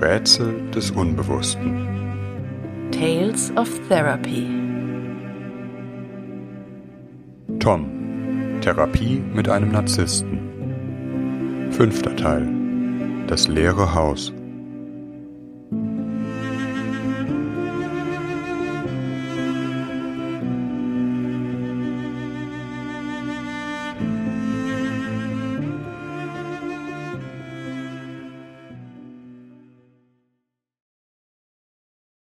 Rätsel des Unbewussten. Tales of Therapy. Tom. Therapie mit einem Narzissten. Fünfter Teil. Das leere Haus.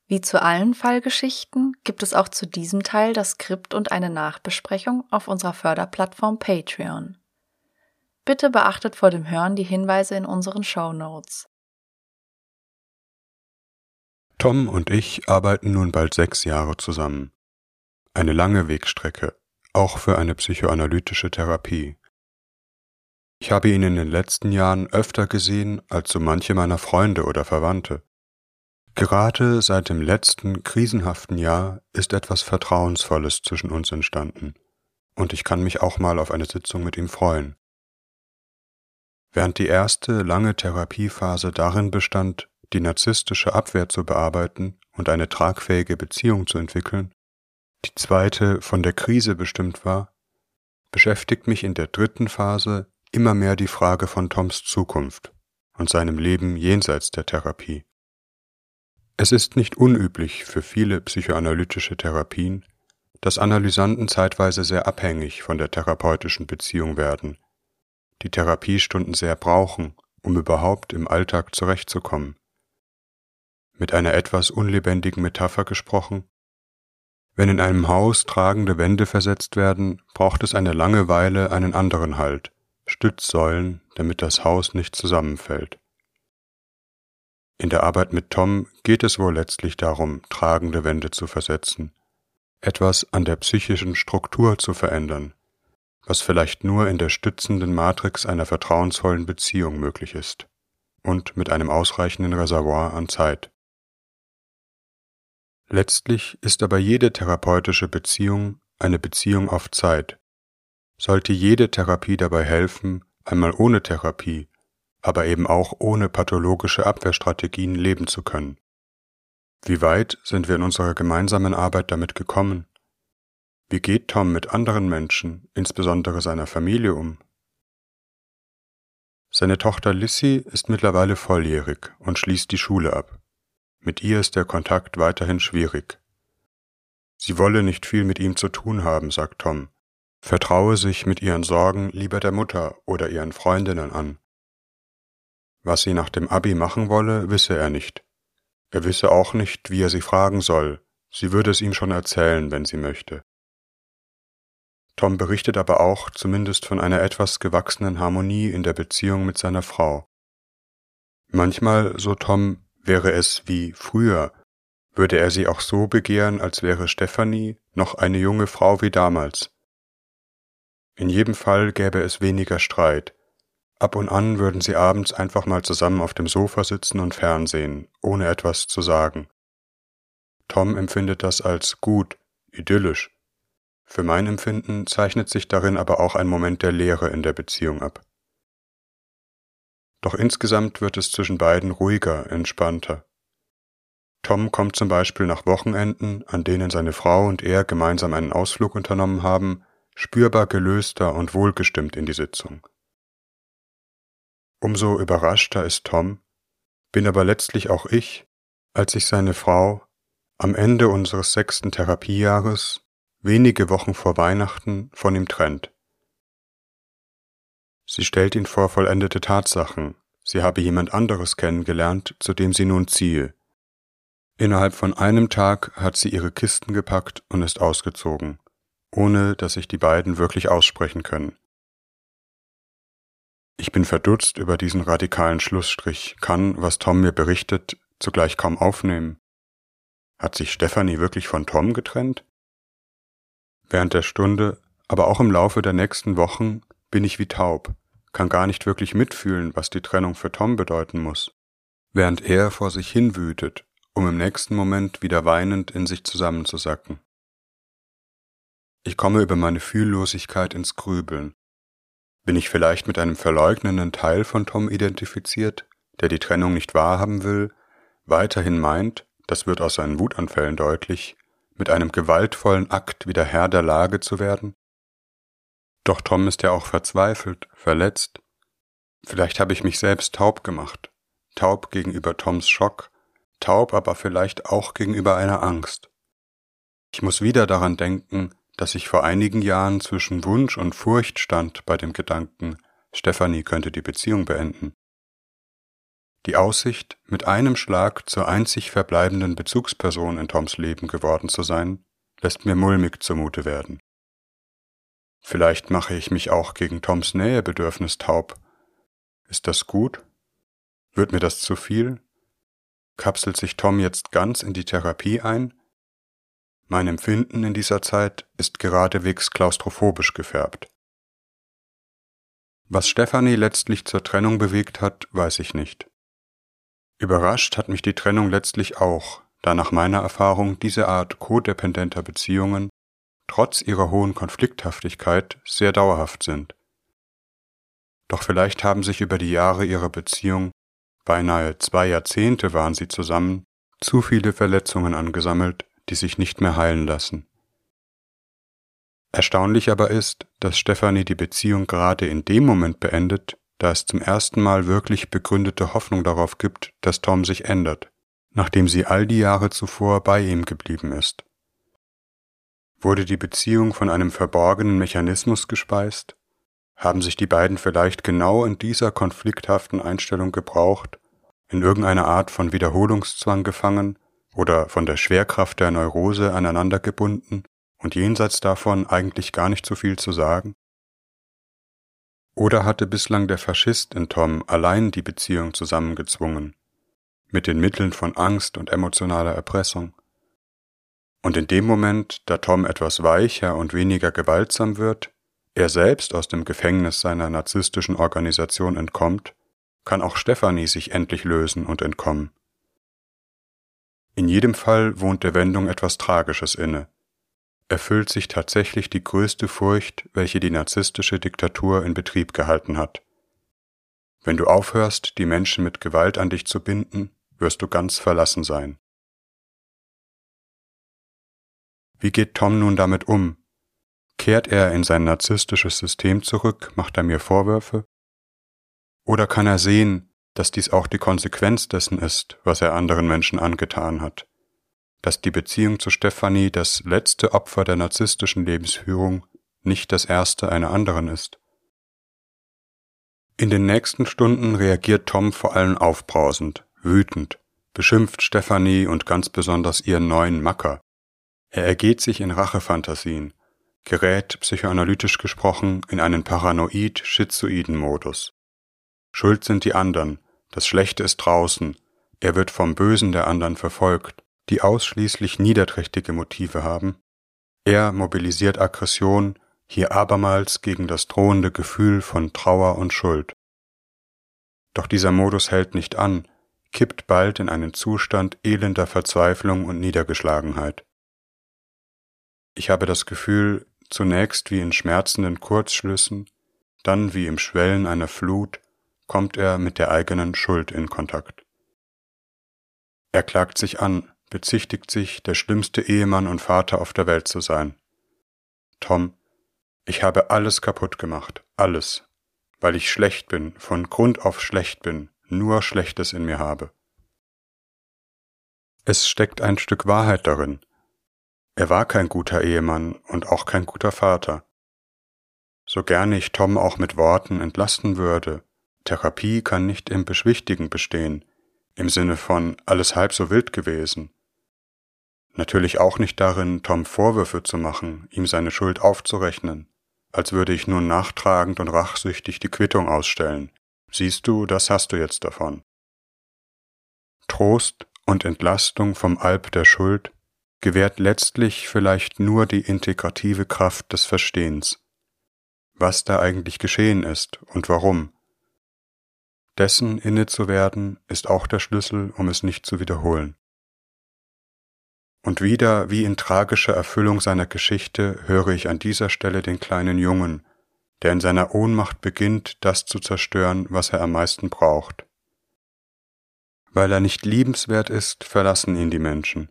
Wie zu allen Fallgeschichten gibt es auch zu diesem Teil das Skript und eine Nachbesprechung auf unserer Förderplattform Patreon. Bitte beachtet vor dem Hören die Hinweise in unseren Show Notes. Tom und ich arbeiten nun bald sechs Jahre zusammen. Eine lange Wegstrecke, auch für eine psychoanalytische Therapie. Ich habe ihn in den letzten Jahren öfter gesehen als so manche meiner Freunde oder Verwandte. Gerade seit dem letzten krisenhaften Jahr ist etwas Vertrauensvolles zwischen uns entstanden, und ich kann mich auch mal auf eine Sitzung mit ihm freuen. Während die erste lange Therapiephase darin bestand, die narzisstische Abwehr zu bearbeiten und eine tragfähige Beziehung zu entwickeln, die zweite von der Krise bestimmt war, beschäftigt mich in der dritten Phase immer mehr die Frage von Toms Zukunft und seinem Leben jenseits der Therapie. Es ist nicht unüblich für viele psychoanalytische Therapien, dass Analysanten zeitweise sehr abhängig von der therapeutischen Beziehung werden, die Therapiestunden sehr brauchen, um überhaupt im Alltag zurechtzukommen. Mit einer etwas unlebendigen Metapher gesprochen, wenn in einem Haus tragende Wände versetzt werden, braucht es eine lange Weile einen anderen Halt, Stützsäulen, damit das Haus nicht zusammenfällt. In der Arbeit mit Tom geht es wohl letztlich darum, tragende Wände zu versetzen, etwas an der psychischen Struktur zu verändern, was vielleicht nur in der stützenden Matrix einer vertrauensvollen Beziehung möglich ist und mit einem ausreichenden Reservoir an Zeit. Letztlich ist aber jede therapeutische Beziehung eine Beziehung auf Zeit. Sollte jede Therapie dabei helfen, einmal ohne Therapie aber eben auch ohne pathologische Abwehrstrategien leben zu können. Wie weit sind wir in unserer gemeinsamen Arbeit damit gekommen? Wie geht Tom mit anderen Menschen, insbesondere seiner Familie, um? Seine Tochter Lissy ist mittlerweile volljährig und schließt die Schule ab. Mit ihr ist der Kontakt weiterhin schwierig. Sie wolle nicht viel mit ihm zu tun haben, sagt Tom, vertraue sich mit ihren Sorgen lieber der Mutter oder ihren Freundinnen an. Was sie nach dem Abi machen wolle, wisse er nicht. Er wisse auch nicht, wie er sie fragen soll, sie würde es ihm schon erzählen, wenn sie möchte. Tom berichtet aber auch zumindest von einer etwas gewachsenen Harmonie in der Beziehung mit seiner Frau. Manchmal, so Tom, wäre es wie früher, würde er sie auch so begehren, als wäre Stephanie noch eine junge Frau wie damals. In jedem Fall gäbe es weniger Streit, Ab und an würden sie abends einfach mal zusammen auf dem Sofa sitzen und fernsehen, ohne etwas zu sagen. Tom empfindet das als gut, idyllisch. Für mein Empfinden zeichnet sich darin aber auch ein Moment der Leere in der Beziehung ab. Doch insgesamt wird es zwischen beiden ruhiger, entspannter. Tom kommt zum Beispiel nach Wochenenden, an denen seine Frau und er gemeinsam einen Ausflug unternommen haben, spürbar gelöster und wohlgestimmt in die Sitzung. Umso überraschter ist Tom, bin aber letztlich auch ich, als sich seine Frau am Ende unseres sechsten Therapiejahres, wenige Wochen vor Weihnachten, von ihm trennt. Sie stellt ihn vor vollendete Tatsachen, sie habe jemand anderes kennengelernt, zu dem sie nun ziehe. Innerhalb von einem Tag hat sie ihre Kisten gepackt und ist ausgezogen, ohne dass sich die beiden wirklich aussprechen können. Ich bin verdutzt über diesen radikalen Schlussstrich, kann, was Tom mir berichtet, zugleich kaum aufnehmen. Hat sich Stephanie wirklich von Tom getrennt? Während der Stunde, aber auch im Laufe der nächsten Wochen bin ich wie taub, kann gar nicht wirklich mitfühlen, was die Trennung für Tom bedeuten muss, während er vor sich hin wütet, um im nächsten Moment wieder weinend in sich zusammenzusacken. Ich komme über meine Fühllosigkeit ins Grübeln, bin ich vielleicht mit einem verleugnenden Teil von Tom identifiziert, der die Trennung nicht wahrhaben will, weiterhin meint, das wird aus seinen Wutanfällen deutlich, mit einem gewaltvollen Akt wieder Herr der Lage zu werden? Doch Tom ist ja auch verzweifelt, verletzt. Vielleicht habe ich mich selbst taub gemacht, taub gegenüber Toms Schock, taub aber vielleicht auch gegenüber einer Angst. Ich muss wieder daran denken, dass ich vor einigen Jahren zwischen Wunsch und Furcht stand bei dem Gedanken, Stephanie könnte die Beziehung beenden. Die Aussicht, mit einem Schlag zur einzig verbleibenden Bezugsperson in Toms Leben geworden zu sein, lässt mir mulmig zumute werden. Vielleicht mache ich mich auch gegen Toms Nähebedürfnis taub. Ist das gut? Wird mir das zu viel? Kapselt sich Tom jetzt ganz in die Therapie ein? Mein Empfinden in dieser Zeit ist geradewegs klaustrophobisch gefärbt. Was Stefanie letztlich zur Trennung bewegt hat, weiß ich nicht. Überrascht hat mich die Trennung letztlich auch, da nach meiner Erfahrung diese Art codependenter Beziehungen trotz ihrer hohen Konflikthaftigkeit sehr dauerhaft sind. Doch vielleicht haben sich über die Jahre ihrer Beziehung, beinahe zwei Jahrzehnte waren sie zusammen, zu viele Verletzungen angesammelt, die sich nicht mehr heilen lassen. Erstaunlich aber ist, dass Stefanie die Beziehung gerade in dem Moment beendet, da es zum ersten Mal wirklich begründete Hoffnung darauf gibt, dass Tom sich ändert, nachdem sie all die Jahre zuvor bei ihm geblieben ist. Wurde die Beziehung von einem verborgenen Mechanismus gespeist? Haben sich die beiden vielleicht genau in dieser konflikthaften Einstellung gebraucht, in irgendeiner Art von Wiederholungszwang gefangen oder von der Schwerkraft der Neurose aneinander gebunden und jenseits davon eigentlich gar nicht so viel zu sagen? Oder hatte bislang der Faschist in Tom allein die Beziehung zusammengezwungen, mit den Mitteln von Angst und emotionaler Erpressung? Und in dem Moment, da Tom etwas weicher und weniger gewaltsam wird, er selbst aus dem Gefängnis seiner narzisstischen Organisation entkommt, kann auch Stephanie sich endlich lösen und entkommen. In jedem Fall wohnt der Wendung etwas Tragisches inne. Erfüllt sich tatsächlich die größte Furcht, welche die narzisstische Diktatur in Betrieb gehalten hat. Wenn du aufhörst, die Menschen mit Gewalt an dich zu binden, wirst du ganz verlassen sein. Wie geht Tom nun damit um? Kehrt er in sein narzisstisches System zurück, macht er mir Vorwürfe? Oder kann er sehen, dass dies auch die Konsequenz dessen ist, was er anderen Menschen angetan hat, dass die Beziehung zu Stefanie das letzte Opfer der narzisstischen Lebensführung, nicht das erste einer anderen ist. In den nächsten Stunden reagiert Tom vor allem aufbrausend, wütend, beschimpft Stefanie und ganz besonders ihren neuen Macker. Er ergeht sich in Rachefantasien, gerät, psychoanalytisch gesprochen, in einen paranoid-schizoiden Modus. Schuld sind die anderen, das Schlechte ist draußen, er wird vom Bösen der anderen verfolgt, die ausschließlich niederträchtige Motive haben. Er mobilisiert Aggression, hier abermals gegen das drohende Gefühl von Trauer und Schuld. Doch dieser Modus hält nicht an, kippt bald in einen Zustand elender Verzweiflung und Niedergeschlagenheit. Ich habe das Gefühl, zunächst wie in schmerzenden Kurzschlüssen, dann wie im Schwellen einer Flut, kommt er mit der eigenen Schuld in Kontakt. Er klagt sich an, bezichtigt sich, der schlimmste Ehemann und Vater auf der Welt zu sein. Tom, ich habe alles kaputt gemacht, alles, weil ich schlecht bin, von Grund auf schlecht bin, nur Schlechtes in mir habe. Es steckt ein Stück Wahrheit darin. Er war kein guter Ehemann und auch kein guter Vater. So gerne ich Tom auch mit Worten entlasten würde, Therapie kann nicht im Beschwichtigen bestehen, im Sinne von alles halb so wild gewesen. Natürlich auch nicht darin, Tom Vorwürfe zu machen, ihm seine Schuld aufzurechnen, als würde ich nun nachtragend und rachsüchtig die Quittung ausstellen. Siehst du, das hast du jetzt davon. Trost und Entlastung vom Alp der Schuld gewährt letztlich vielleicht nur die integrative Kraft des Verstehens, was da eigentlich geschehen ist und warum, dessen inne zu werden, ist auch der Schlüssel, um es nicht zu wiederholen. Und wieder, wie in tragischer Erfüllung seiner Geschichte, höre ich an dieser Stelle den kleinen Jungen, der in seiner Ohnmacht beginnt, das zu zerstören, was er am meisten braucht. Weil er nicht liebenswert ist, verlassen ihn die Menschen.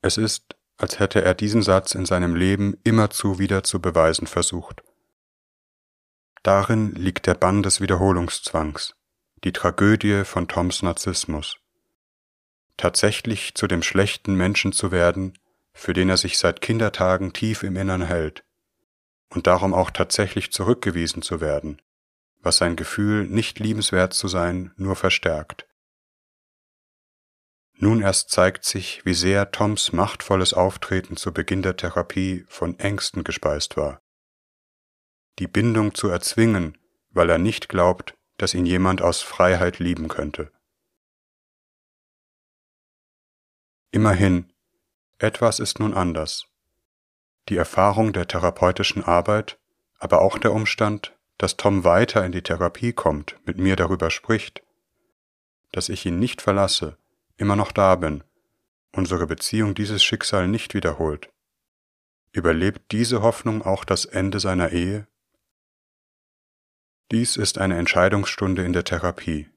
Es ist, als hätte er diesen Satz in seinem Leben immerzu wieder zu beweisen versucht. Darin liegt der Bann des Wiederholungszwangs, die Tragödie von Toms Narzissmus. Tatsächlich zu dem schlechten Menschen zu werden, für den er sich seit Kindertagen tief im Innern hält, und darum auch tatsächlich zurückgewiesen zu werden, was sein Gefühl, nicht liebenswert zu sein, nur verstärkt. Nun erst zeigt sich, wie sehr Toms machtvolles Auftreten zu Beginn der Therapie von Ängsten gespeist war. Die Bindung zu erzwingen, weil er nicht glaubt, dass ihn jemand aus Freiheit lieben könnte. Immerhin, etwas ist nun anders. Die Erfahrung der therapeutischen Arbeit, aber auch der Umstand, dass Tom weiter in die Therapie kommt, mit mir darüber spricht, dass ich ihn nicht verlasse, immer noch da bin, unsere Beziehung dieses Schicksal nicht wiederholt. Überlebt diese Hoffnung auch das Ende seiner Ehe? Dies ist eine Entscheidungsstunde in der Therapie.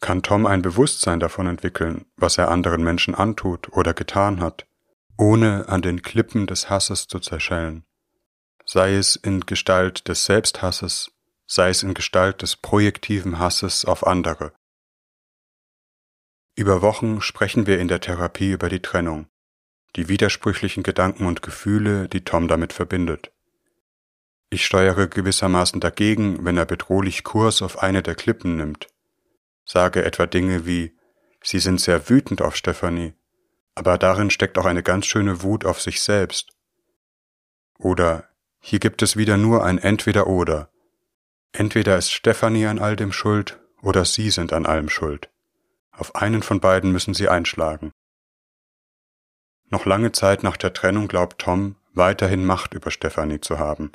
Kann Tom ein Bewusstsein davon entwickeln, was er anderen Menschen antut oder getan hat, ohne an den Klippen des Hasses zu zerschellen? Sei es in Gestalt des Selbsthasses, sei es in Gestalt des projektiven Hasses auf andere, über Wochen sprechen wir in der Therapie über die Trennung, die widersprüchlichen Gedanken und Gefühle, die Tom damit verbindet. Ich steuere gewissermaßen dagegen, wenn er bedrohlich Kurs auf eine der Klippen nimmt, sage etwa Dinge wie Sie sind sehr wütend auf Stephanie, aber darin steckt auch eine ganz schöne Wut auf sich selbst. Oder hier gibt es wieder nur ein Entweder oder. Entweder ist Stephanie an all dem schuld oder Sie sind an allem schuld. Auf einen von beiden müssen sie einschlagen. Noch lange Zeit nach der Trennung glaubt Tom, weiterhin Macht über Stephanie zu haben.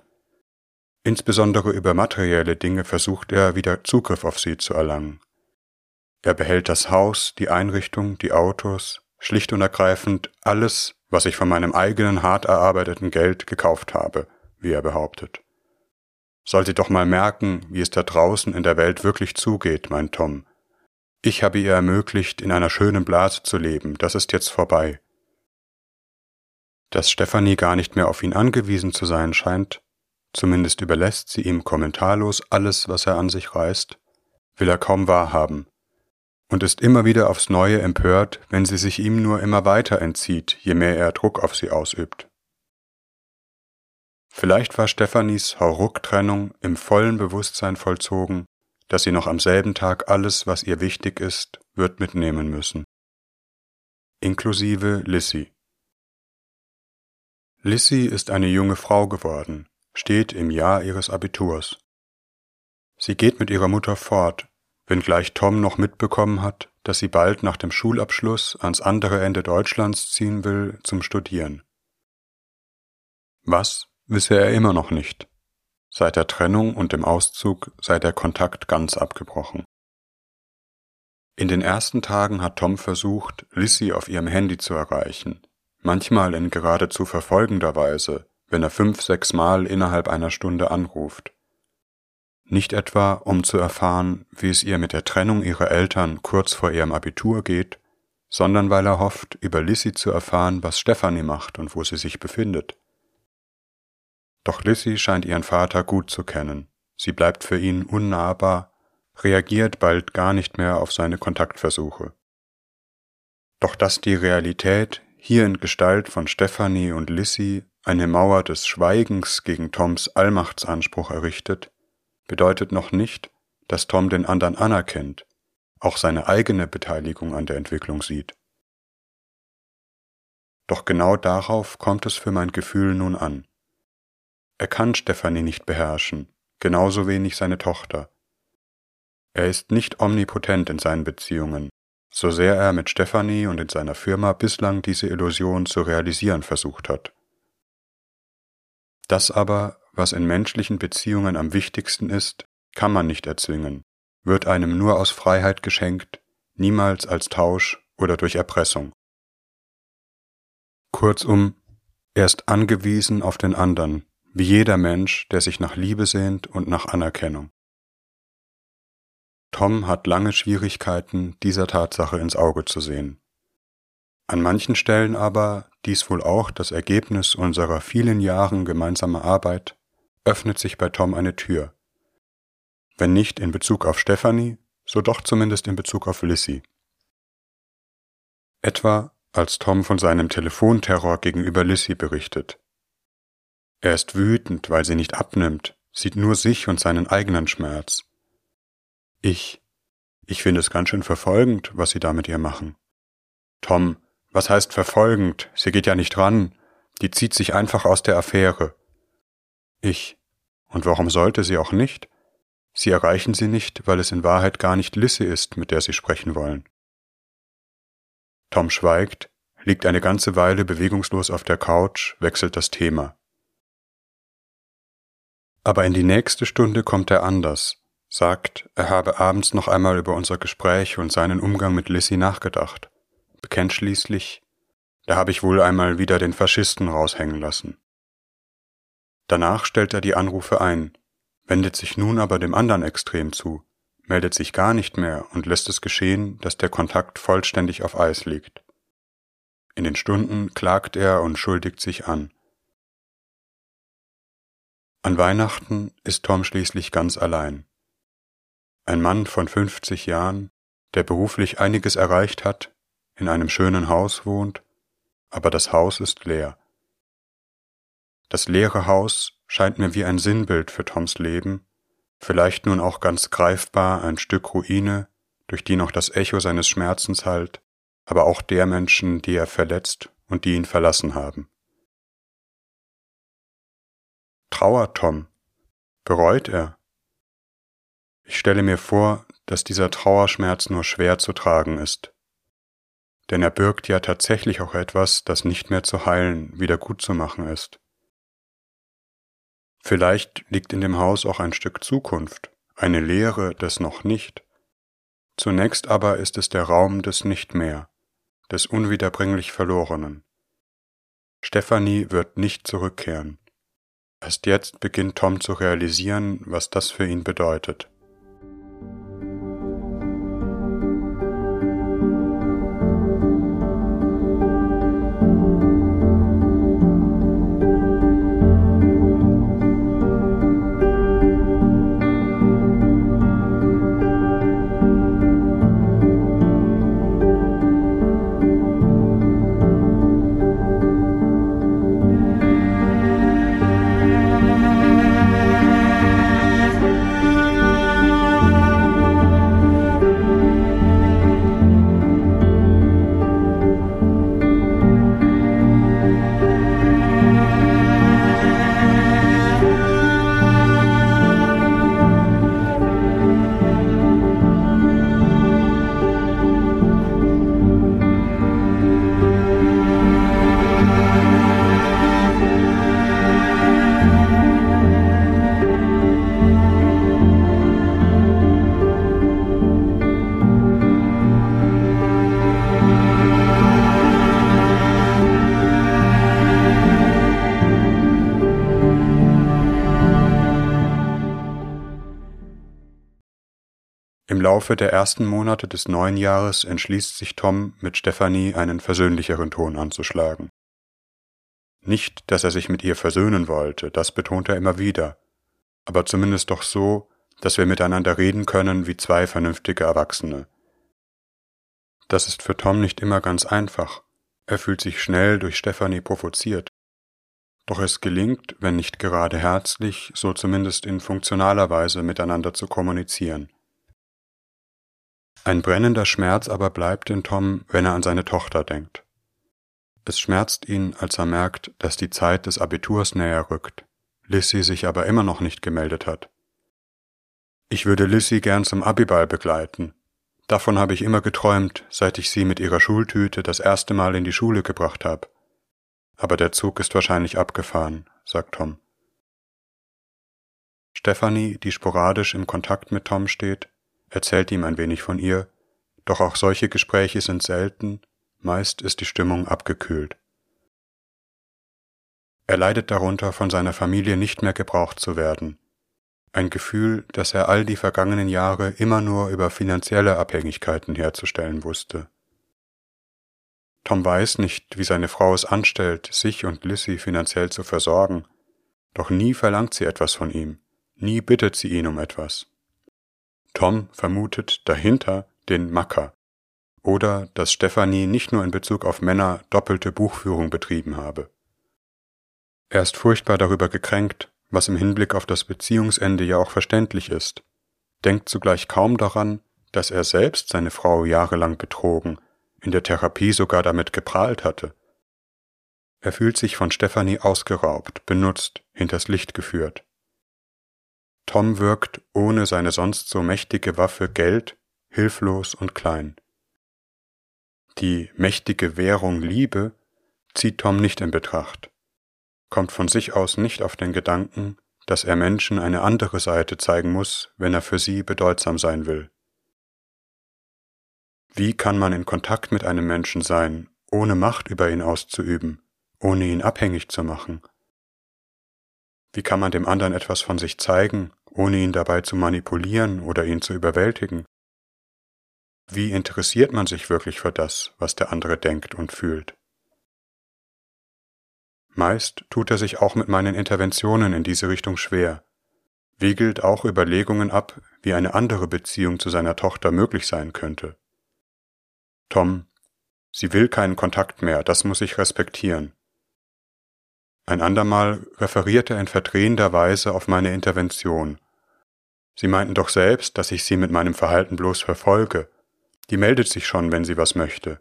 Insbesondere über materielle Dinge versucht er wieder Zugriff auf sie zu erlangen. Er behält das Haus, die Einrichtung, die Autos, schlicht und ergreifend alles, was ich von meinem eigenen hart erarbeiteten Geld gekauft habe, wie er behauptet. Sollte doch mal merken, wie es da draußen in der Welt wirklich zugeht, mein Tom, ich habe ihr ermöglicht, in einer schönen Blase zu leben, das ist jetzt vorbei. Dass Stefanie gar nicht mehr auf ihn angewiesen zu sein scheint, zumindest überlässt sie ihm kommentarlos alles, was er an sich reißt, will er kaum wahrhaben und ist immer wieder aufs Neue empört, wenn sie sich ihm nur immer weiter entzieht, je mehr er Druck auf sie ausübt. Vielleicht war Stephanies Hauruck-Trennung im vollen Bewusstsein vollzogen, dass sie noch am selben Tag alles, was ihr wichtig ist, wird mitnehmen müssen. Inklusive Lissy. Lissy ist eine junge Frau geworden, steht im Jahr ihres Abiturs. Sie geht mit ihrer Mutter fort, wenngleich Tom noch mitbekommen hat, dass sie bald nach dem Schulabschluss ans andere Ende Deutschlands ziehen will zum Studieren. Was, wisse er immer noch nicht. Seit der Trennung und dem Auszug sei der Kontakt ganz abgebrochen. In den ersten Tagen hat Tom versucht, Lissy auf ihrem Handy zu erreichen, manchmal in geradezu verfolgender Weise, wenn er fünf, sechs Mal innerhalb einer Stunde anruft. Nicht etwa, um zu erfahren, wie es ihr mit der Trennung ihrer Eltern kurz vor ihrem Abitur geht, sondern weil er hofft, über Lissy zu erfahren, was Stephanie macht und wo sie sich befindet. Doch Lissy scheint ihren Vater gut zu kennen. Sie bleibt für ihn unnahbar, reagiert bald gar nicht mehr auf seine Kontaktversuche. Doch dass die Realität hier in Gestalt von Stephanie und Lissy eine Mauer des Schweigens gegen Toms Allmachtsanspruch errichtet, bedeutet noch nicht, dass Tom den anderen anerkennt, auch seine eigene Beteiligung an der Entwicklung sieht. Doch genau darauf kommt es für mein Gefühl nun an. Er kann Stefanie nicht beherrschen, genauso wenig seine Tochter. Er ist nicht omnipotent in seinen Beziehungen, so sehr er mit Stefanie und in seiner Firma bislang diese Illusion zu realisieren versucht hat. Das aber, was in menschlichen Beziehungen am wichtigsten ist, kann man nicht erzwingen, wird einem nur aus Freiheit geschenkt, niemals als Tausch oder durch Erpressung. Kurzum, er ist angewiesen auf den anderen, wie jeder Mensch, der sich nach Liebe sehnt und nach Anerkennung. Tom hat lange Schwierigkeiten, dieser Tatsache ins Auge zu sehen. An manchen Stellen aber, dies wohl auch das Ergebnis unserer vielen Jahren gemeinsamer Arbeit, öffnet sich bei Tom eine Tür. Wenn nicht in Bezug auf Stephanie, so doch zumindest in Bezug auf Lissy. Etwa als Tom von seinem Telefonterror gegenüber Lissy berichtet. Er ist wütend, weil sie nicht abnimmt, sieht nur sich und seinen eigenen Schmerz. Ich, ich finde es ganz schön verfolgend, was Sie da mit ihr machen. Tom, was heißt verfolgend? Sie geht ja nicht ran. Die zieht sich einfach aus der Affäre. Ich. Und warum sollte sie auch nicht? Sie erreichen sie nicht, weil es in Wahrheit gar nicht Lisse ist, mit der Sie sprechen wollen. Tom schweigt, liegt eine ganze Weile bewegungslos auf der Couch, wechselt das Thema. Aber in die nächste Stunde kommt er anders, sagt, er habe abends noch einmal über unser Gespräch und seinen Umgang mit Lissy nachgedacht bekennt schließlich, da habe ich wohl einmal wieder den Faschisten raushängen lassen. Danach stellt er die Anrufe ein, wendet sich nun aber dem anderen Extrem zu, meldet sich gar nicht mehr und lässt es geschehen, dass der Kontakt vollständig auf Eis liegt. In den Stunden klagt er und schuldigt sich an. An Weihnachten ist Tom schließlich ganz allein. Ein Mann von 50 Jahren, der beruflich einiges erreicht hat, in einem schönen Haus wohnt, aber das Haus ist leer. Das leere Haus scheint mir wie ein Sinnbild für Toms Leben, vielleicht nun auch ganz greifbar ein Stück Ruine, durch die noch das Echo seines Schmerzens hallt, aber auch der Menschen, die er verletzt und die ihn verlassen haben. Trauert Tom? Bereut er? Ich stelle mir vor, dass dieser Trauerschmerz nur schwer zu tragen ist, denn er birgt ja tatsächlich auch etwas, das nicht mehr zu heilen, wieder gut zu machen ist. Vielleicht liegt in dem Haus auch ein Stück Zukunft, eine Lehre des noch nicht. Zunächst aber ist es der Raum des Nicht mehr, des unwiederbringlich Verlorenen. Stephanie wird nicht zurückkehren. Erst jetzt beginnt Tom zu realisieren, was das für ihn bedeutet. Laufe der ersten Monate des neuen Jahres entschließt sich Tom, mit Stephanie einen versöhnlicheren Ton anzuschlagen. Nicht, dass er sich mit ihr versöhnen wollte, das betont er immer wieder, aber zumindest doch so, dass wir miteinander reden können wie zwei vernünftige Erwachsene. Das ist für Tom nicht immer ganz einfach. Er fühlt sich schnell durch Stephanie provoziert. Doch es gelingt, wenn nicht gerade herzlich, so zumindest in funktionaler Weise miteinander zu kommunizieren. Ein brennender Schmerz aber bleibt in Tom, wenn er an seine Tochter denkt. Es schmerzt ihn, als er merkt, dass die Zeit des Abiturs näher rückt, Lissy sich aber immer noch nicht gemeldet hat. Ich würde Lissy gern zum Abiball begleiten. Davon habe ich immer geträumt, seit ich sie mit ihrer Schultüte das erste Mal in die Schule gebracht habe. Aber der Zug ist wahrscheinlich abgefahren, sagt Tom. Stephanie, die sporadisch im Kontakt mit Tom steht, erzählt ihm ein wenig von ihr, doch auch solche Gespräche sind selten, meist ist die Stimmung abgekühlt. Er leidet darunter, von seiner Familie nicht mehr gebraucht zu werden. ein Gefühl, das er all die vergangenen Jahre immer nur über finanzielle Abhängigkeiten herzustellen wusste. Tom weiß nicht, wie seine Frau es anstellt, sich und Lissy finanziell zu versorgen, doch nie verlangt sie etwas von ihm, nie bittet sie ihn um etwas. Tom vermutet dahinter den Macker oder dass Stephanie nicht nur in Bezug auf Männer doppelte Buchführung betrieben habe. Er ist furchtbar darüber gekränkt, was im Hinblick auf das Beziehungsende ja auch verständlich ist, denkt zugleich kaum daran, dass er selbst seine Frau jahrelang betrogen, in der Therapie sogar damit geprahlt hatte. Er fühlt sich von Stephanie ausgeraubt, benutzt, hinters Licht geführt. Tom wirkt ohne seine sonst so mächtige Waffe Geld hilflos und klein. Die mächtige Währung Liebe zieht Tom nicht in Betracht kommt von sich aus nicht auf den Gedanken, dass er Menschen eine andere Seite zeigen muss, wenn er für sie bedeutsam sein will. Wie kann man in Kontakt mit einem Menschen sein, ohne Macht über ihn auszuüben, ohne ihn abhängig zu machen? Wie kann man dem anderen etwas von sich zeigen, ohne ihn dabei zu manipulieren oder ihn zu überwältigen? Wie interessiert man sich wirklich für das, was der andere denkt und fühlt? Meist tut er sich auch mit meinen Interventionen in diese Richtung schwer, wiegelt auch Überlegungen ab, wie eine andere Beziehung zu seiner Tochter möglich sein könnte. Tom, sie will keinen Kontakt mehr, das muss ich respektieren. Ein andermal referierte er in verdrehender Weise auf meine Intervention. Sie meinten doch selbst, dass ich sie mit meinem Verhalten bloß verfolge. Die meldet sich schon, wenn sie was möchte.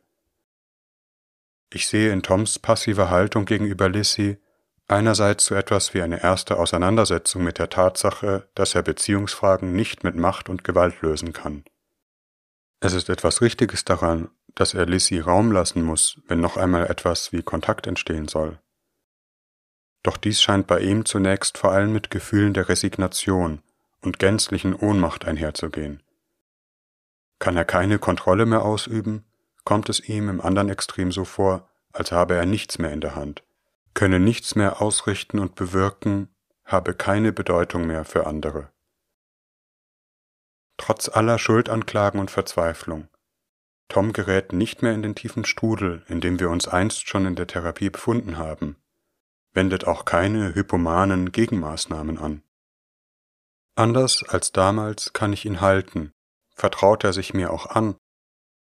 Ich sehe in Toms passiver Haltung gegenüber Lissy einerseits so etwas wie eine erste Auseinandersetzung mit der Tatsache, dass er Beziehungsfragen nicht mit Macht und Gewalt lösen kann. Es ist etwas Richtiges daran, dass er Lissy Raum lassen muss, wenn noch einmal etwas wie Kontakt entstehen soll. Doch dies scheint bei ihm zunächst vor allem mit Gefühlen der Resignation und gänzlichen Ohnmacht einherzugehen. Kann er keine Kontrolle mehr ausüben, kommt es ihm im anderen Extrem so vor, als habe er nichts mehr in der Hand, könne nichts mehr ausrichten und bewirken, habe keine Bedeutung mehr für andere. Trotz aller Schuldanklagen und Verzweiflung. Tom gerät nicht mehr in den tiefen Strudel, in dem wir uns einst schon in der Therapie befunden haben, wendet auch keine hypomanen Gegenmaßnahmen an. Anders als damals kann ich ihn halten, vertraut er sich mir auch an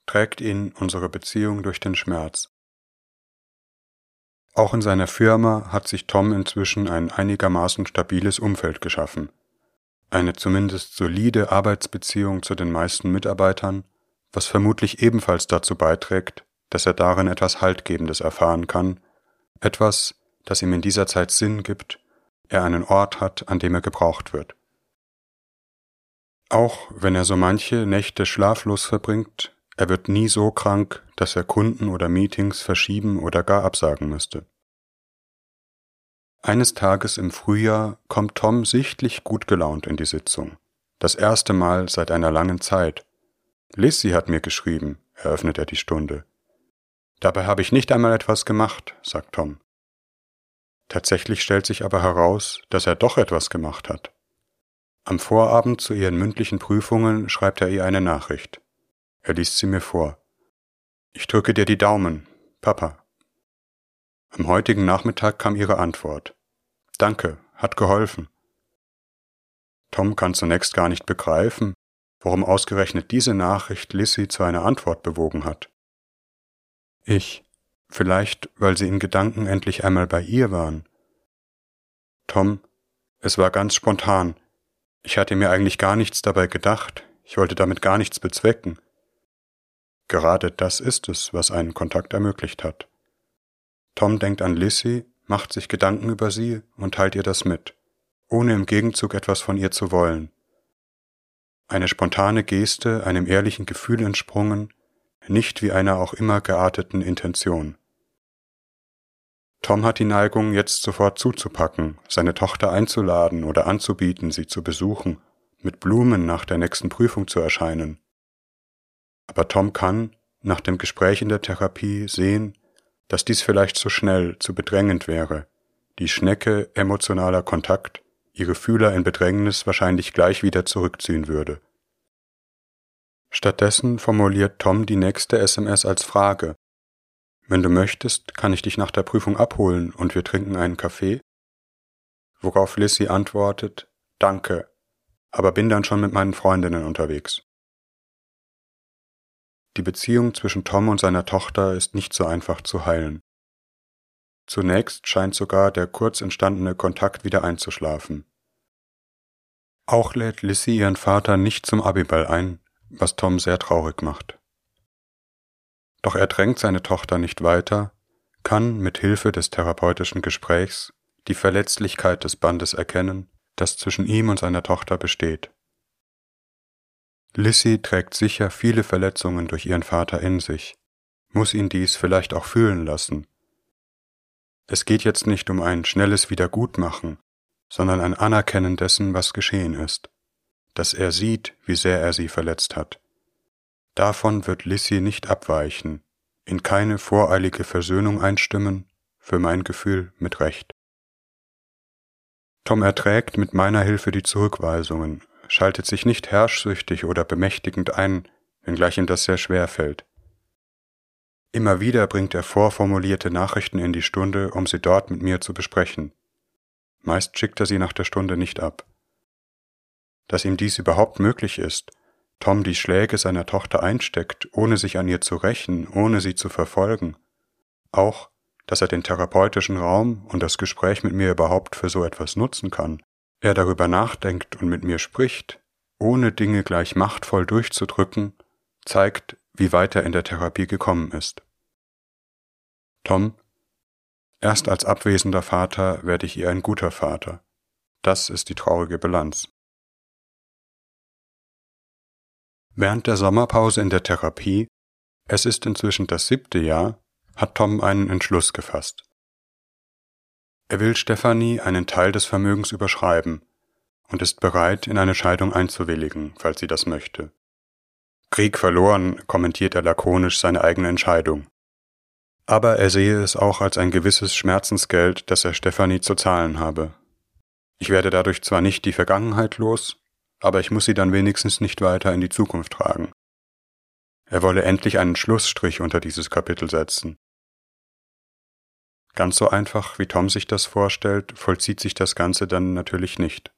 trägt ihn unsere Beziehung durch den Schmerz. Auch in seiner Firma hat sich Tom inzwischen ein einigermaßen stabiles Umfeld geschaffen. Eine zumindest solide Arbeitsbeziehung zu den meisten Mitarbeitern, was vermutlich ebenfalls dazu beiträgt, dass er darin etwas Haltgebendes erfahren kann, etwas, das ihm in dieser Zeit Sinn gibt, er einen Ort hat, an dem er gebraucht wird. Auch wenn er so manche Nächte schlaflos verbringt, er wird nie so krank, dass er Kunden oder Meetings verschieben oder gar absagen müsste. Eines Tages im Frühjahr kommt Tom sichtlich gut gelaunt in die Sitzung. Das erste Mal seit einer langen Zeit. Lissy hat mir geschrieben, eröffnet er die Stunde. Dabei habe ich nicht einmal etwas gemacht, sagt Tom. Tatsächlich stellt sich aber heraus, dass er doch etwas gemacht hat. Am Vorabend zu ihren mündlichen Prüfungen schreibt er ihr eine Nachricht. Er liest sie mir vor. Ich drücke dir die Daumen, Papa. Am heutigen Nachmittag kam ihre Antwort. Danke, hat geholfen. Tom kann zunächst gar nicht begreifen, warum ausgerechnet diese Nachricht Lissy zu einer Antwort bewogen hat. Ich, vielleicht weil sie in Gedanken endlich einmal bei ihr waren. Tom, es war ganz spontan. Ich hatte mir eigentlich gar nichts dabei gedacht, ich wollte damit gar nichts bezwecken. Gerade das ist es, was einen Kontakt ermöglicht hat. Tom denkt an Lissy, macht sich Gedanken über sie und teilt ihr das mit, ohne im Gegenzug etwas von ihr zu wollen. Eine spontane Geste, einem ehrlichen Gefühl entsprungen, nicht wie einer auch immer gearteten Intention. Tom hat die Neigung, jetzt sofort zuzupacken, seine Tochter einzuladen oder anzubieten, sie zu besuchen, mit Blumen nach der nächsten Prüfung zu erscheinen, aber Tom kann, nach dem Gespräch in der Therapie, sehen, dass dies vielleicht zu schnell, zu bedrängend wäre, die Schnecke emotionaler Kontakt ihre Fühler in Bedrängnis wahrscheinlich gleich wieder zurückziehen würde. Stattdessen formuliert Tom die nächste SMS als Frage. Wenn du möchtest, kann ich dich nach der Prüfung abholen und wir trinken einen Kaffee? Worauf Lissy antwortet, Danke, aber bin dann schon mit meinen Freundinnen unterwegs. Die Beziehung zwischen Tom und seiner Tochter ist nicht so einfach zu heilen. Zunächst scheint sogar der kurz entstandene Kontakt wieder einzuschlafen. Auch lädt Lissy ihren Vater nicht zum Abiball ein, was Tom sehr traurig macht. Doch er drängt seine Tochter nicht weiter, kann mit Hilfe des therapeutischen Gesprächs die Verletzlichkeit des Bandes erkennen, das zwischen ihm und seiner Tochter besteht. Lissy trägt sicher viele Verletzungen durch ihren Vater in sich, muss ihn dies vielleicht auch fühlen lassen. Es geht jetzt nicht um ein schnelles Wiedergutmachen, sondern ein Anerkennen dessen, was geschehen ist dass er sieht, wie sehr er sie verletzt hat. Davon wird Lissy nicht abweichen, in keine voreilige Versöhnung einstimmen, für mein Gefühl mit Recht. Tom erträgt mit meiner Hilfe die Zurückweisungen, schaltet sich nicht herrschsüchtig oder bemächtigend ein, wenngleich ihm das sehr schwer fällt. Immer wieder bringt er vorformulierte Nachrichten in die Stunde, um sie dort mit mir zu besprechen. Meist schickt er sie nach der Stunde nicht ab dass ihm dies überhaupt möglich ist, Tom die Schläge seiner Tochter einsteckt, ohne sich an ihr zu rächen, ohne sie zu verfolgen. Auch, dass er den therapeutischen Raum und das Gespräch mit mir überhaupt für so etwas nutzen kann. Er darüber nachdenkt und mit mir spricht, ohne Dinge gleich machtvoll durchzudrücken, zeigt, wie weit er in der Therapie gekommen ist. Tom, erst als abwesender Vater werde ich ihr ein guter Vater. Das ist die traurige Bilanz. Während der Sommerpause in der Therapie, es ist inzwischen das siebte Jahr, hat Tom einen Entschluss gefasst. Er will Stephanie einen Teil des Vermögens überschreiben und ist bereit, in eine Scheidung einzuwilligen, falls sie das möchte. Krieg verloren, kommentiert er lakonisch seine eigene Entscheidung. Aber er sehe es auch als ein gewisses Schmerzensgeld, das er Stephanie zu zahlen habe. Ich werde dadurch zwar nicht die Vergangenheit los, aber ich muss sie dann wenigstens nicht weiter in die Zukunft tragen. Er wolle endlich einen Schlussstrich unter dieses Kapitel setzen. Ganz so einfach, wie Tom sich das vorstellt, vollzieht sich das Ganze dann natürlich nicht.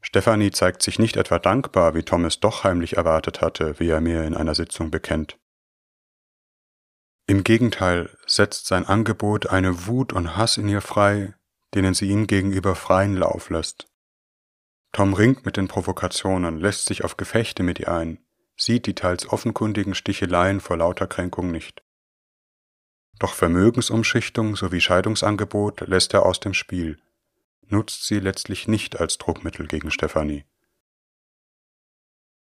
Stephanie zeigt sich nicht etwa dankbar, wie Tom es doch heimlich erwartet hatte, wie er mir in einer Sitzung bekennt. Im Gegenteil setzt sein Angebot eine Wut und Hass in ihr frei, denen sie ihm gegenüber freien Lauf lässt. Tom ringt mit den Provokationen, lässt sich auf Gefechte mit ihr ein, sieht die teils offenkundigen Sticheleien vor lauter Kränkung nicht. Doch Vermögensumschichtung sowie Scheidungsangebot lässt er aus dem Spiel, nutzt sie letztlich nicht als Druckmittel gegen Stefanie.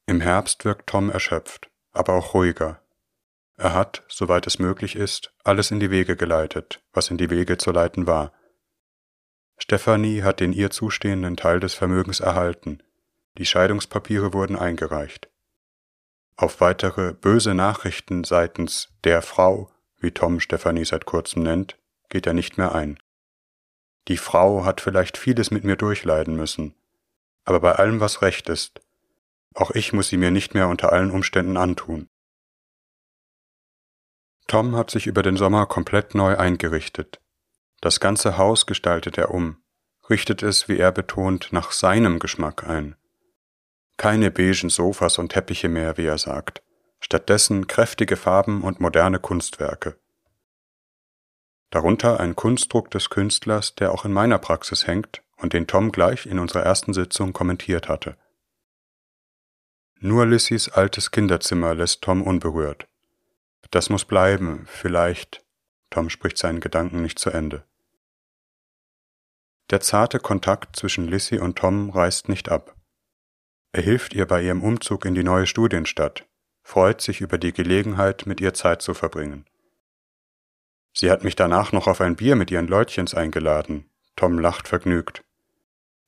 Im Herbst wirkt Tom erschöpft, aber auch ruhiger. Er hat, soweit es möglich ist, alles in die Wege geleitet, was in die Wege zu leiten war, Stefanie hat den ihr zustehenden Teil des Vermögens erhalten, die Scheidungspapiere wurden eingereicht. Auf weitere böse Nachrichten seitens der Frau, wie Tom Stefanie seit kurzem nennt, geht er nicht mehr ein. Die Frau hat vielleicht vieles mit mir durchleiden müssen, aber bei allem, was recht ist, auch ich muss sie mir nicht mehr unter allen Umständen antun. Tom hat sich über den Sommer komplett neu eingerichtet. Das ganze Haus gestaltet er um, richtet es, wie er betont, nach seinem Geschmack ein. Keine beigen Sofas und Teppiche mehr, wie er sagt, stattdessen kräftige Farben und moderne Kunstwerke. Darunter ein Kunstdruck des Künstlers, der auch in meiner Praxis hängt und den Tom gleich in unserer ersten Sitzung kommentiert hatte. Nur Lissys altes Kinderzimmer lässt Tom unberührt. Das muss bleiben, vielleicht, Tom spricht seinen Gedanken nicht zu Ende. Der zarte Kontakt zwischen Lissy und Tom reißt nicht ab. Er hilft ihr bei ihrem Umzug in die neue Studienstadt, freut sich über die Gelegenheit, mit ihr Zeit zu verbringen. Sie hat mich danach noch auf ein Bier mit ihren Leutchens eingeladen. Tom lacht vergnügt.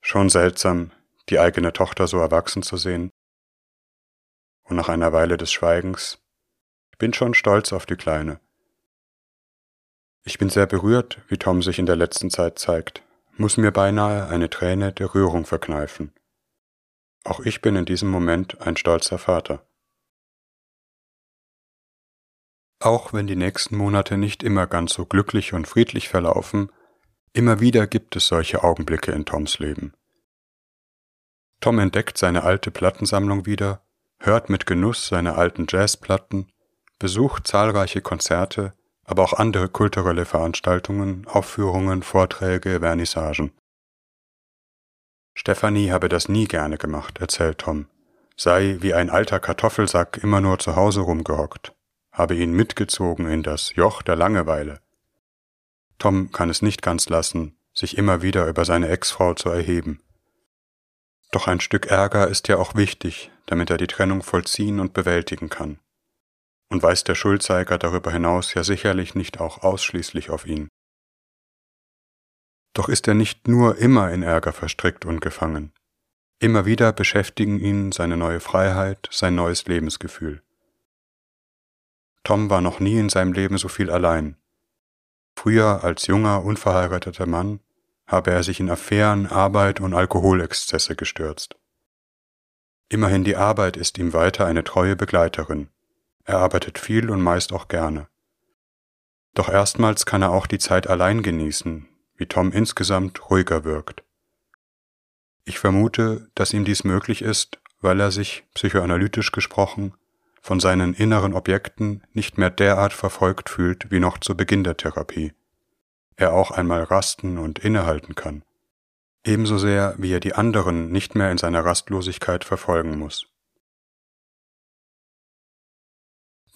Schon seltsam, die eigene Tochter so erwachsen zu sehen. Und nach einer Weile des Schweigens, ich bin schon stolz auf die Kleine. Ich bin sehr berührt, wie Tom sich in der letzten Zeit zeigt, muss mir beinahe eine Träne der Rührung verkneifen. Auch ich bin in diesem Moment ein stolzer Vater. Auch wenn die nächsten Monate nicht immer ganz so glücklich und friedlich verlaufen, immer wieder gibt es solche Augenblicke in Toms Leben. Tom entdeckt seine alte Plattensammlung wieder, hört mit Genuss seine alten Jazzplatten, besucht zahlreiche Konzerte, aber auch andere kulturelle Veranstaltungen, Aufführungen, Vorträge, Vernissagen. Stephanie habe das nie gerne gemacht, erzählt Tom, sei wie ein alter Kartoffelsack immer nur zu Hause rumgehockt, habe ihn mitgezogen in das Joch der Langeweile. Tom kann es nicht ganz lassen, sich immer wieder über seine Ex-Frau zu erheben. Doch ein Stück Ärger ist ja auch wichtig, damit er die Trennung vollziehen und bewältigen kann. Und weist der Schuldzeiger darüber hinaus ja sicherlich nicht auch ausschließlich auf ihn. Doch ist er nicht nur immer in Ärger verstrickt und gefangen. Immer wieder beschäftigen ihn seine neue Freiheit, sein neues Lebensgefühl. Tom war noch nie in seinem Leben so viel allein. Früher als junger, unverheirateter Mann habe er sich in Affären, Arbeit und Alkoholexzesse gestürzt. Immerhin die Arbeit ist ihm weiter eine treue Begleiterin. Er arbeitet viel und meist auch gerne. Doch erstmals kann er auch die Zeit allein genießen, wie Tom insgesamt ruhiger wirkt. Ich vermute, dass ihm dies möglich ist, weil er sich, psychoanalytisch gesprochen, von seinen inneren Objekten nicht mehr derart verfolgt fühlt wie noch zu Beginn der Therapie er auch einmal rasten und innehalten kann, ebenso sehr wie er die anderen nicht mehr in seiner Rastlosigkeit verfolgen muss.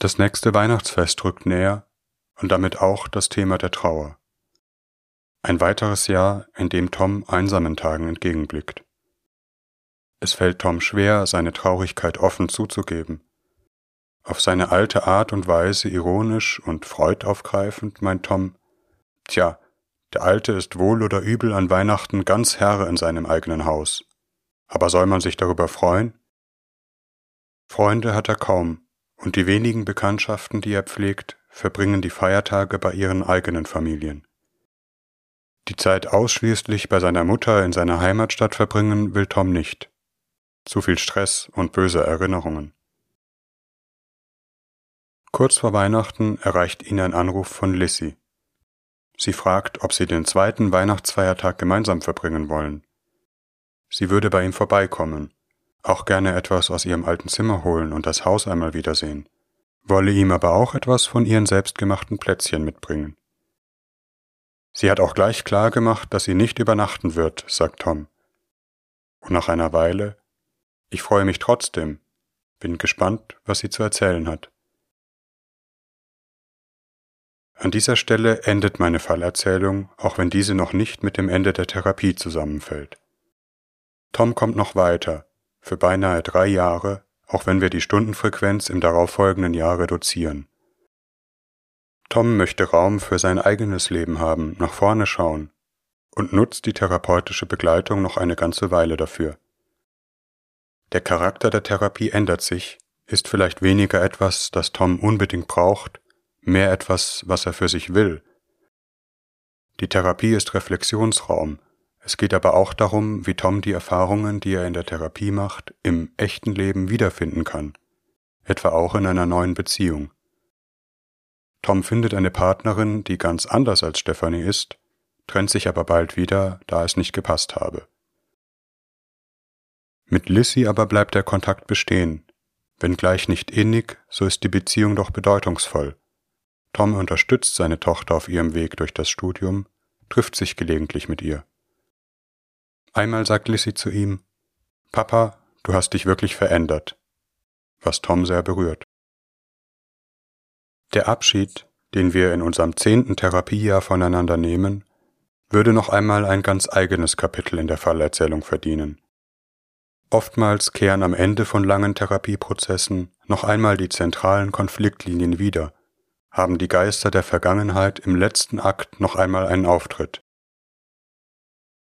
Das nächste Weihnachtsfest rückt näher und damit auch das Thema der Trauer. Ein weiteres Jahr, in dem Tom einsamen Tagen entgegenblickt. Es fällt Tom schwer, seine Traurigkeit offen zuzugeben. Auf seine alte Art und Weise ironisch und freudaufgreifend meint Tom, Tja, der Alte ist wohl oder übel an Weihnachten ganz Herr in seinem eigenen Haus. Aber soll man sich darüber freuen? Freunde hat er kaum, und die wenigen Bekanntschaften, die er pflegt, verbringen die Feiertage bei ihren eigenen Familien. Die Zeit ausschließlich bei seiner Mutter in seiner Heimatstadt verbringen will Tom nicht. Zu viel Stress und böse Erinnerungen. Kurz vor Weihnachten erreicht ihn ein Anruf von Lissy. Sie fragt, ob sie den zweiten Weihnachtsfeiertag gemeinsam verbringen wollen. Sie würde bei ihm vorbeikommen, auch gerne etwas aus ihrem alten Zimmer holen und das Haus einmal wiedersehen, wolle ihm aber auch etwas von ihren selbstgemachten Plätzchen mitbringen. Sie hat auch gleich klar gemacht, dass sie nicht übernachten wird, sagt Tom. Und nach einer Weile, ich freue mich trotzdem, bin gespannt, was sie zu erzählen hat. An dieser Stelle endet meine Fallerzählung, auch wenn diese noch nicht mit dem Ende der Therapie zusammenfällt. Tom kommt noch weiter, für beinahe drei Jahre, auch wenn wir die Stundenfrequenz im darauffolgenden Jahr reduzieren. Tom möchte Raum für sein eigenes Leben haben, nach vorne schauen und nutzt die therapeutische Begleitung noch eine ganze Weile dafür. Der Charakter der Therapie ändert sich, ist vielleicht weniger etwas, das Tom unbedingt braucht, mehr etwas, was er für sich will. Die Therapie ist Reflexionsraum, es geht aber auch darum, wie Tom die Erfahrungen, die er in der Therapie macht, im echten Leben wiederfinden kann, etwa auch in einer neuen Beziehung. Tom findet eine Partnerin, die ganz anders als Stephanie ist, trennt sich aber bald wieder, da es nicht gepasst habe. Mit Lissy aber bleibt der Kontakt bestehen. Wenngleich nicht innig, so ist die Beziehung doch bedeutungsvoll. Tom unterstützt seine Tochter auf ihrem Weg durch das Studium, trifft sich gelegentlich mit ihr. Einmal sagt Lissy zu ihm, Papa, du hast dich wirklich verändert, was Tom sehr berührt. Der Abschied, den wir in unserem zehnten Therapiejahr voneinander nehmen, würde noch einmal ein ganz eigenes Kapitel in der Fallerzählung verdienen. Oftmals kehren am Ende von langen Therapieprozessen noch einmal die zentralen Konfliktlinien wieder, haben die Geister der Vergangenheit im letzten Akt noch einmal einen Auftritt.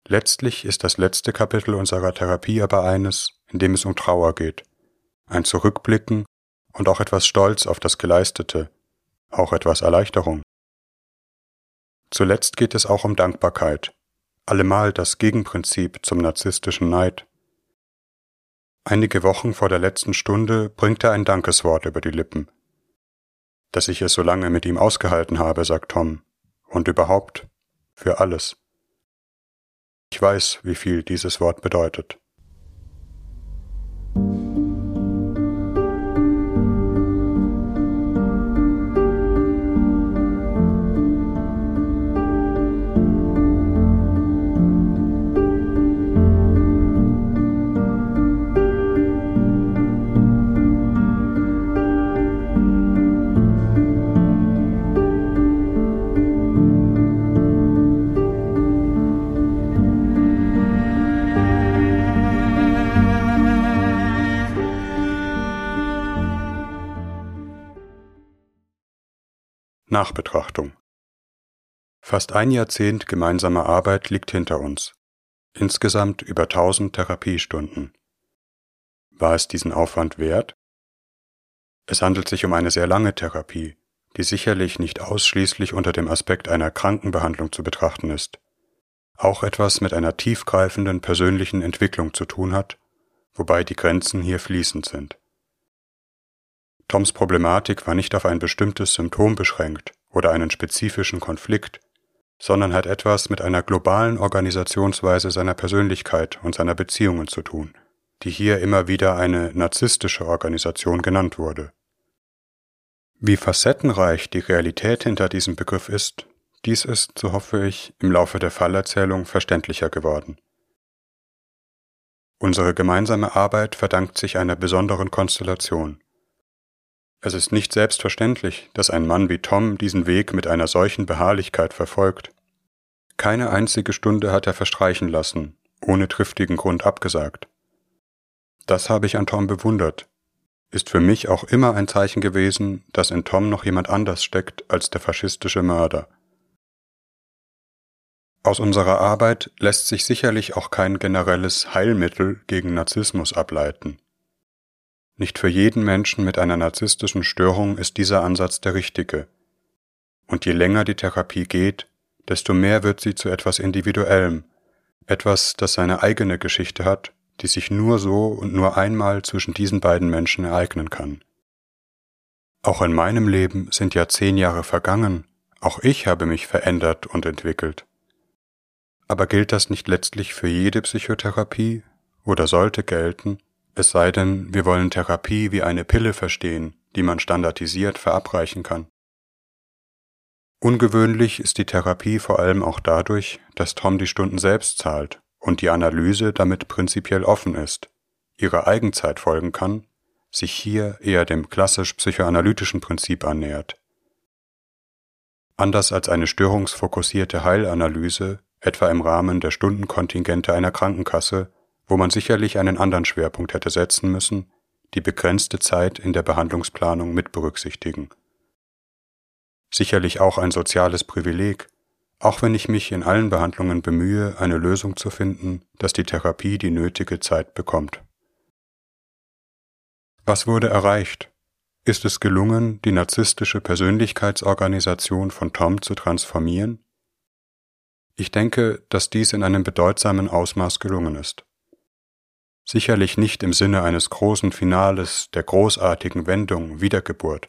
Letztlich ist das letzte Kapitel unserer Therapie aber eines, in dem es um Trauer geht, ein Zurückblicken und auch etwas Stolz auf das Geleistete, auch etwas Erleichterung. Zuletzt geht es auch um Dankbarkeit, allemal das Gegenprinzip zum narzisstischen Neid. Einige Wochen vor der letzten Stunde bringt er ein Dankeswort über die Lippen. Dass ich es so lange mit ihm ausgehalten habe, sagt Tom, und überhaupt für alles. Ich weiß, wie viel dieses Wort bedeutet. Nachbetrachtung Fast ein Jahrzehnt gemeinsamer Arbeit liegt hinter uns. Insgesamt über 1000 Therapiestunden. War es diesen Aufwand wert? Es handelt sich um eine sehr lange Therapie, die sicherlich nicht ausschließlich unter dem Aspekt einer Krankenbehandlung zu betrachten ist, auch etwas mit einer tiefgreifenden persönlichen Entwicklung zu tun hat, wobei die Grenzen hier fließend sind. Toms Problematik war nicht auf ein bestimmtes Symptom beschränkt oder einen spezifischen Konflikt, sondern hat etwas mit einer globalen Organisationsweise seiner Persönlichkeit und seiner Beziehungen zu tun, die hier immer wieder eine narzisstische Organisation genannt wurde. Wie facettenreich die Realität hinter diesem Begriff ist, dies ist, so hoffe ich, im Laufe der Fallerzählung verständlicher geworden. Unsere gemeinsame Arbeit verdankt sich einer besonderen Konstellation. Es ist nicht selbstverständlich, dass ein Mann wie Tom diesen Weg mit einer solchen Beharrlichkeit verfolgt. Keine einzige Stunde hat er verstreichen lassen, ohne triftigen Grund abgesagt. Das habe ich an Tom bewundert, ist für mich auch immer ein Zeichen gewesen, dass in Tom noch jemand anders steckt als der faschistische Mörder. Aus unserer Arbeit lässt sich sicherlich auch kein generelles Heilmittel gegen Narzissmus ableiten. Nicht für jeden Menschen mit einer narzisstischen Störung ist dieser Ansatz der richtige. Und je länger die Therapie geht, desto mehr wird sie zu etwas Individuellem, etwas, das seine eigene Geschichte hat, die sich nur so und nur einmal zwischen diesen beiden Menschen ereignen kann. Auch in meinem Leben sind ja zehn Jahre vergangen, auch ich habe mich verändert und entwickelt. Aber gilt das nicht letztlich für jede Psychotherapie oder sollte gelten, es sei denn, wir wollen Therapie wie eine Pille verstehen, die man standardisiert verabreichen kann. Ungewöhnlich ist die Therapie vor allem auch dadurch, dass Tom die Stunden selbst zahlt und die Analyse damit prinzipiell offen ist, ihrer Eigenzeit folgen kann, sich hier eher dem klassisch psychoanalytischen Prinzip annähert. Anders als eine störungsfokussierte Heilanalyse, etwa im Rahmen der Stundenkontingente einer Krankenkasse, wo man sicherlich einen anderen Schwerpunkt hätte setzen müssen, die begrenzte Zeit in der Behandlungsplanung mit berücksichtigen. Sicherlich auch ein soziales Privileg, auch wenn ich mich in allen Behandlungen bemühe, eine Lösung zu finden, dass die Therapie die nötige Zeit bekommt. Was wurde erreicht? Ist es gelungen, die narzisstische Persönlichkeitsorganisation von Tom zu transformieren? Ich denke, dass dies in einem bedeutsamen Ausmaß gelungen ist sicherlich nicht im Sinne eines großen Finales, der großartigen Wendung, Wiedergeburt.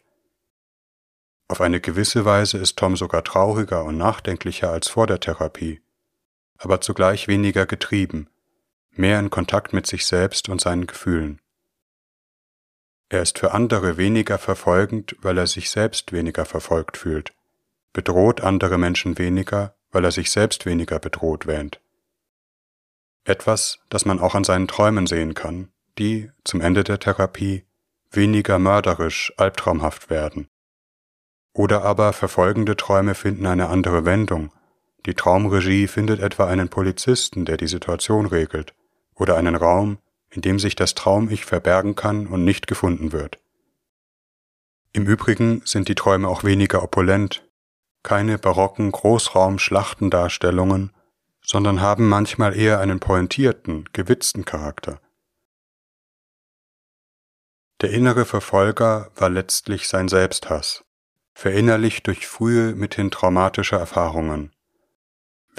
Auf eine gewisse Weise ist Tom sogar trauriger und nachdenklicher als vor der Therapie, aber zugleich weniger getrieben, mehr in Kontakt mit sich selbst und seinen Gefühlen. Er ist für andere weniger verfolgend, weil er sich selbst weniger verfolgt fühlt, bedroht andere Menschen weniger, weil er sich selbst weniger bedroht wähnt. Etwas, das man auch an seinen Träumen sehen kann, die, zum Ende der Therapie, weniger mörderisch, albtraumhaft werden. Oder aber verfolgende Träume finden eine andere Wendung. Die Traumregie findet etwa einen Polizisten, der die Situation regelt, oder einen Raum, in dem sich das Traum-Ich verbergen kann und nicht gefunden wird. Im Übrigen sind die Träume auch weniger opulent, keine barocken Großraum-Schlachtendarstellungen, sondern haben manchmal eher einen pointierten, gewitzten Charakter. Der innere Verfolger war letztlich sein Selbsthass, verinnerlicht durch frühe, mithin traumatische Erfahrungen.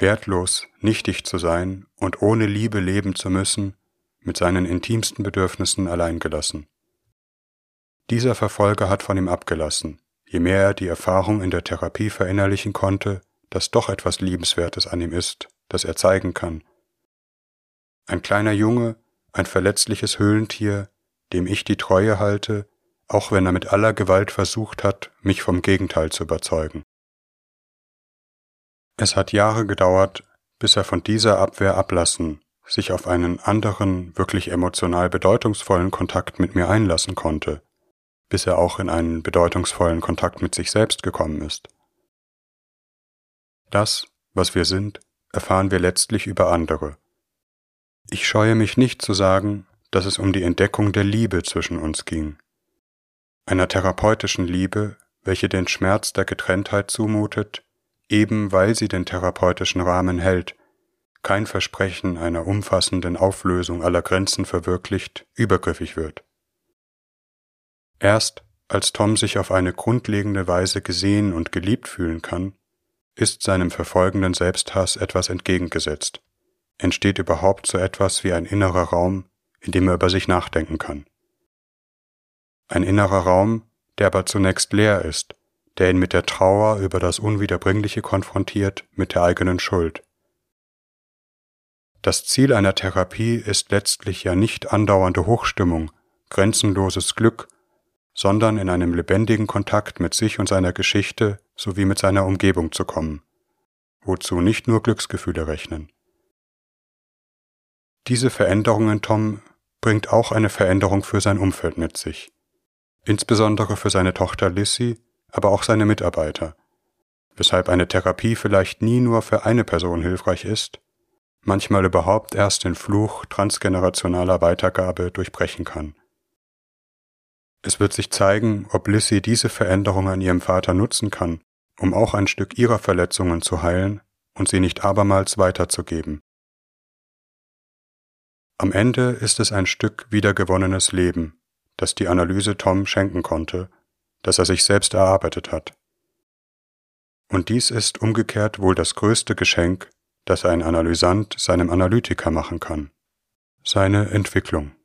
wertlos, nichtig zu sein und ohne Liebe leben zu müssen, mit seinen intimsten Bedürfnissen allein gelassen. Dieser Verfolger hat von ihm abgelassen, je mehr er die Erfahrung in der Therapie verinnerlichen konnte, dass doch etwas Liebenswertes an ihm ist, das er zeigen kann. Ein kleiner Junge, ein verletzliches Höhlentier, dem ich die Treue halte, auch wenn er mit aller Gewalt versucht hat, mich vom Gegenteil zu überzeugen. Es hat Jahre gedauert, bis er von dieser Abwehr ablassen, sich auf einen anderen, wirklich emotional bedeutungsvollen Kontakt mit mir einlassen konnte, bis er auch in einen bedeutungsvollen Kontakt mit sich selbst gekommen ist. Das, was wir sind, erfahren wir letztlich über andere. Ich scheue mich nicht zu sagen, dass es um die Entdeckung der Liebe zwischen uns ging. Einer therapeutischen Liebe, welche den Schmerz der Getrenntheit zumutet, eben weil sie den therapeutischen Rahmen hält, kein Versprechen einer umfassenden Auflösung aller Grenzen verwirklicht, übergriffig wird. Erst als Tom sich auf eine grundlegende Weise gesehen und geliebt fühlen kann, ist seinem verfolgenden Selbsthass etwas entgegengesetzt, entsteht überhaupt so etwas wie ein innerer Raum, in dem er über sich nachdenken kann. Ein innerer Raum, der aber zunächst leer ist, der ihn mit der Trauer über das Unwiederbringliche konfrontiert, mit der eigenen Schuld. Das Ziel einer Therapie ist letztlich ja nicht andauernde Hochstimmung, grenzenloses Glück sondern in einem lebendigen Kontakt mit sich und seiner Geschichte sowie mit seiner Umgebung zu kommen, wozu nicht nur Glücksgefühle rechnen. Diese Veränderung in Tom bringt auch eine Veränderung für sein Umfeld mit sich, insbesondere für seine Tochter Lissy, aber auch seine Mitarbeiter, weshalb eine Therapie vielleicht nie nur für eine Person hilfreich ist, manchmal überhaupt erst den Fluch transgenerationaler Weitergabe durchbrechen kann. Es wird sich zeigen, ob Lissy diese Veränderung an ihrem Vater nutzen kann, um auch ein Stück ihrer Verletzungen zu heilen und sie nicht abermals weiterzugeben. Am Ende ist es ein Stück wiedergewonnenes Leben, das die Analyse Tom schenken konnte, das er sich selbst erarbeitet hat. Und dies ist umgekehrt wohl das größte Geschenk, das ein Analysant seinem Analytiker machen kann, seine Entwicklung.